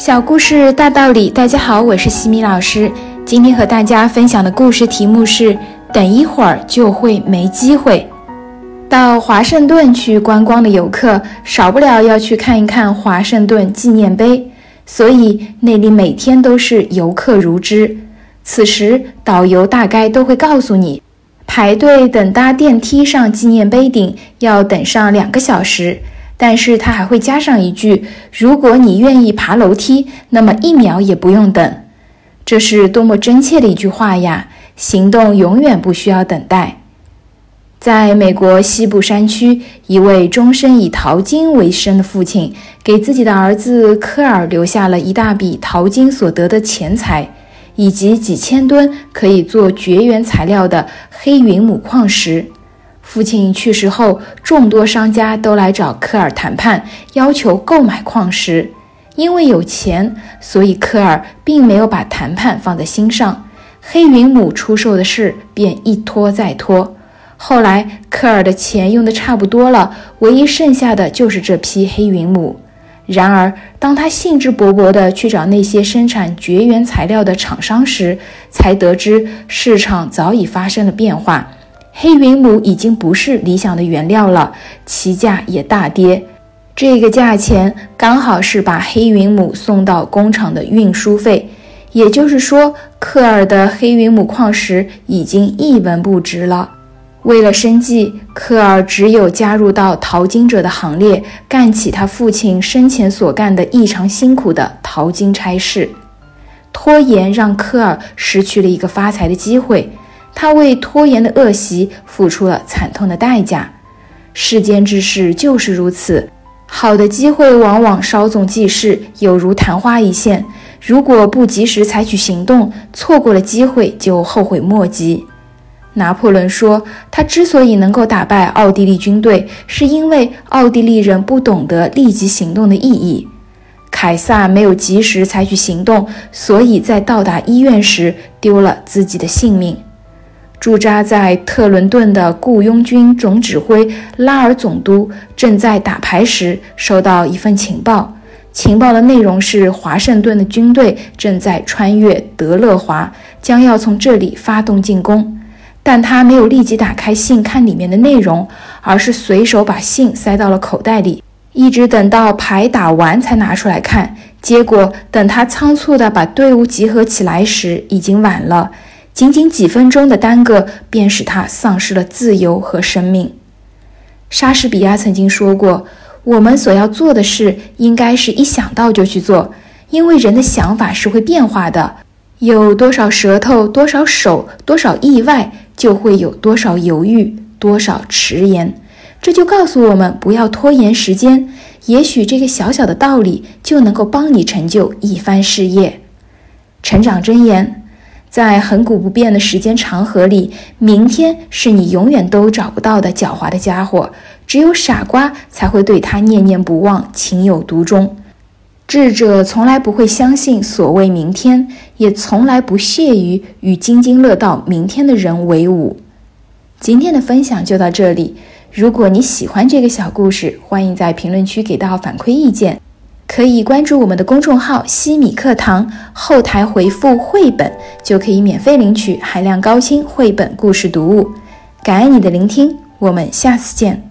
小故事大道理，大家好，我是西米老师。今天和大家分享的故事题目是：等一会儿就会没机会。到华盛顿去观光的游客，少不了要去看一看华盛顿纪念碑，所以那里每天都是游客如织。此时，导游大概都会告诉你，排队等搭电梯上纪念碑顶要等上两个小时。但是他还会加上一句：“如果你愿意爬楼梯，那么一秒也不用等。”这是多么真切的一句话呀！行动永远不需要等待。在美国西部山区，一位终身以淘金为生的父亲，给自己的儿子科尔留下了一大笔淘金所得的钱财，以及几千吨可以做绝缘材料的黑云母矿石。父亲去世后，众多商家都来找科尔谈判，要求购买矿石。因为有钱，所以科尔并没有把谈判放在心上。黑云母出售的事便一拖再拖。后来，科尔的钱用得差不多了，唯一剩下的就是这批黑云母。然而，当他兴致勃勃地去找那些生产绝缘材料的厂商时，才得知市场早已发生了变化。黑云母已经不是理想的原料了，其价也大跌。这个价钱刚好是把黑云母送到工厂的运输费，也就是说，科尔的黑云母矿石已经一文不值了。为了生计，科尔只有加入到淘金者的行列，干起他父亲生前所干的异常辛苦的淘金差事。拖延让科尔失去了一个发财的机会。他为拖延的恶习付出了惨痛的代价。世间之事就是如此，好的机会往往稍纵即逝，有如昙花一现。如果不及时采取行动，错过了机会就后悔莫及。拿破仑说，他之所以能够打败奥地利军队，是因为奥地利人不懂得立即行动的意义。凯撒没有及时采取行动，所以在到达医院时丢了自己的性命。驻扎在特伦顿的雇佣军总指挥拉尔总督正在打牌时收到一份情报，情报的内容是华盛顿的军队正在穿越德勒华，将要从这里发动进攻。但他没有立即打开信看里面的内容，而是随手把信塞到了口袋里，一直等到牌打完才拿出来看。结果等他仓促地把队伍集合起来时，已经晚了。仅仅几分钟的耽搁，便使他丧失了自由和生命。莎士比亚曾经说过：“我们所要做的事，应该是一想到就去做，因为人的想法是会变化的。有多少舌头，多少手，多少意外，就会有多少犹豫，多少迟延。这就告诉我们，不要拖延时间。也许这个小小的道理，就能够帮你成就一番事业。”成长箴言。在恒古不变的时间长河里，明天是你永远都找不到的狡猾的家伙。只有傻瓜才会对他念念不忘、情有独钟。智者从来不会相信所谓明天，也从来不屑于与津津乐道明天的人为伍。今天的分享就到这里。如果你喜欢这个小故事，欢迎在评论区给到反馈意见。可以关注我们的公众号“西米课堂”，后台回复“绘本”就可以免费领取海量高清绘本故事读物。感恩你的聆听，我们下次见。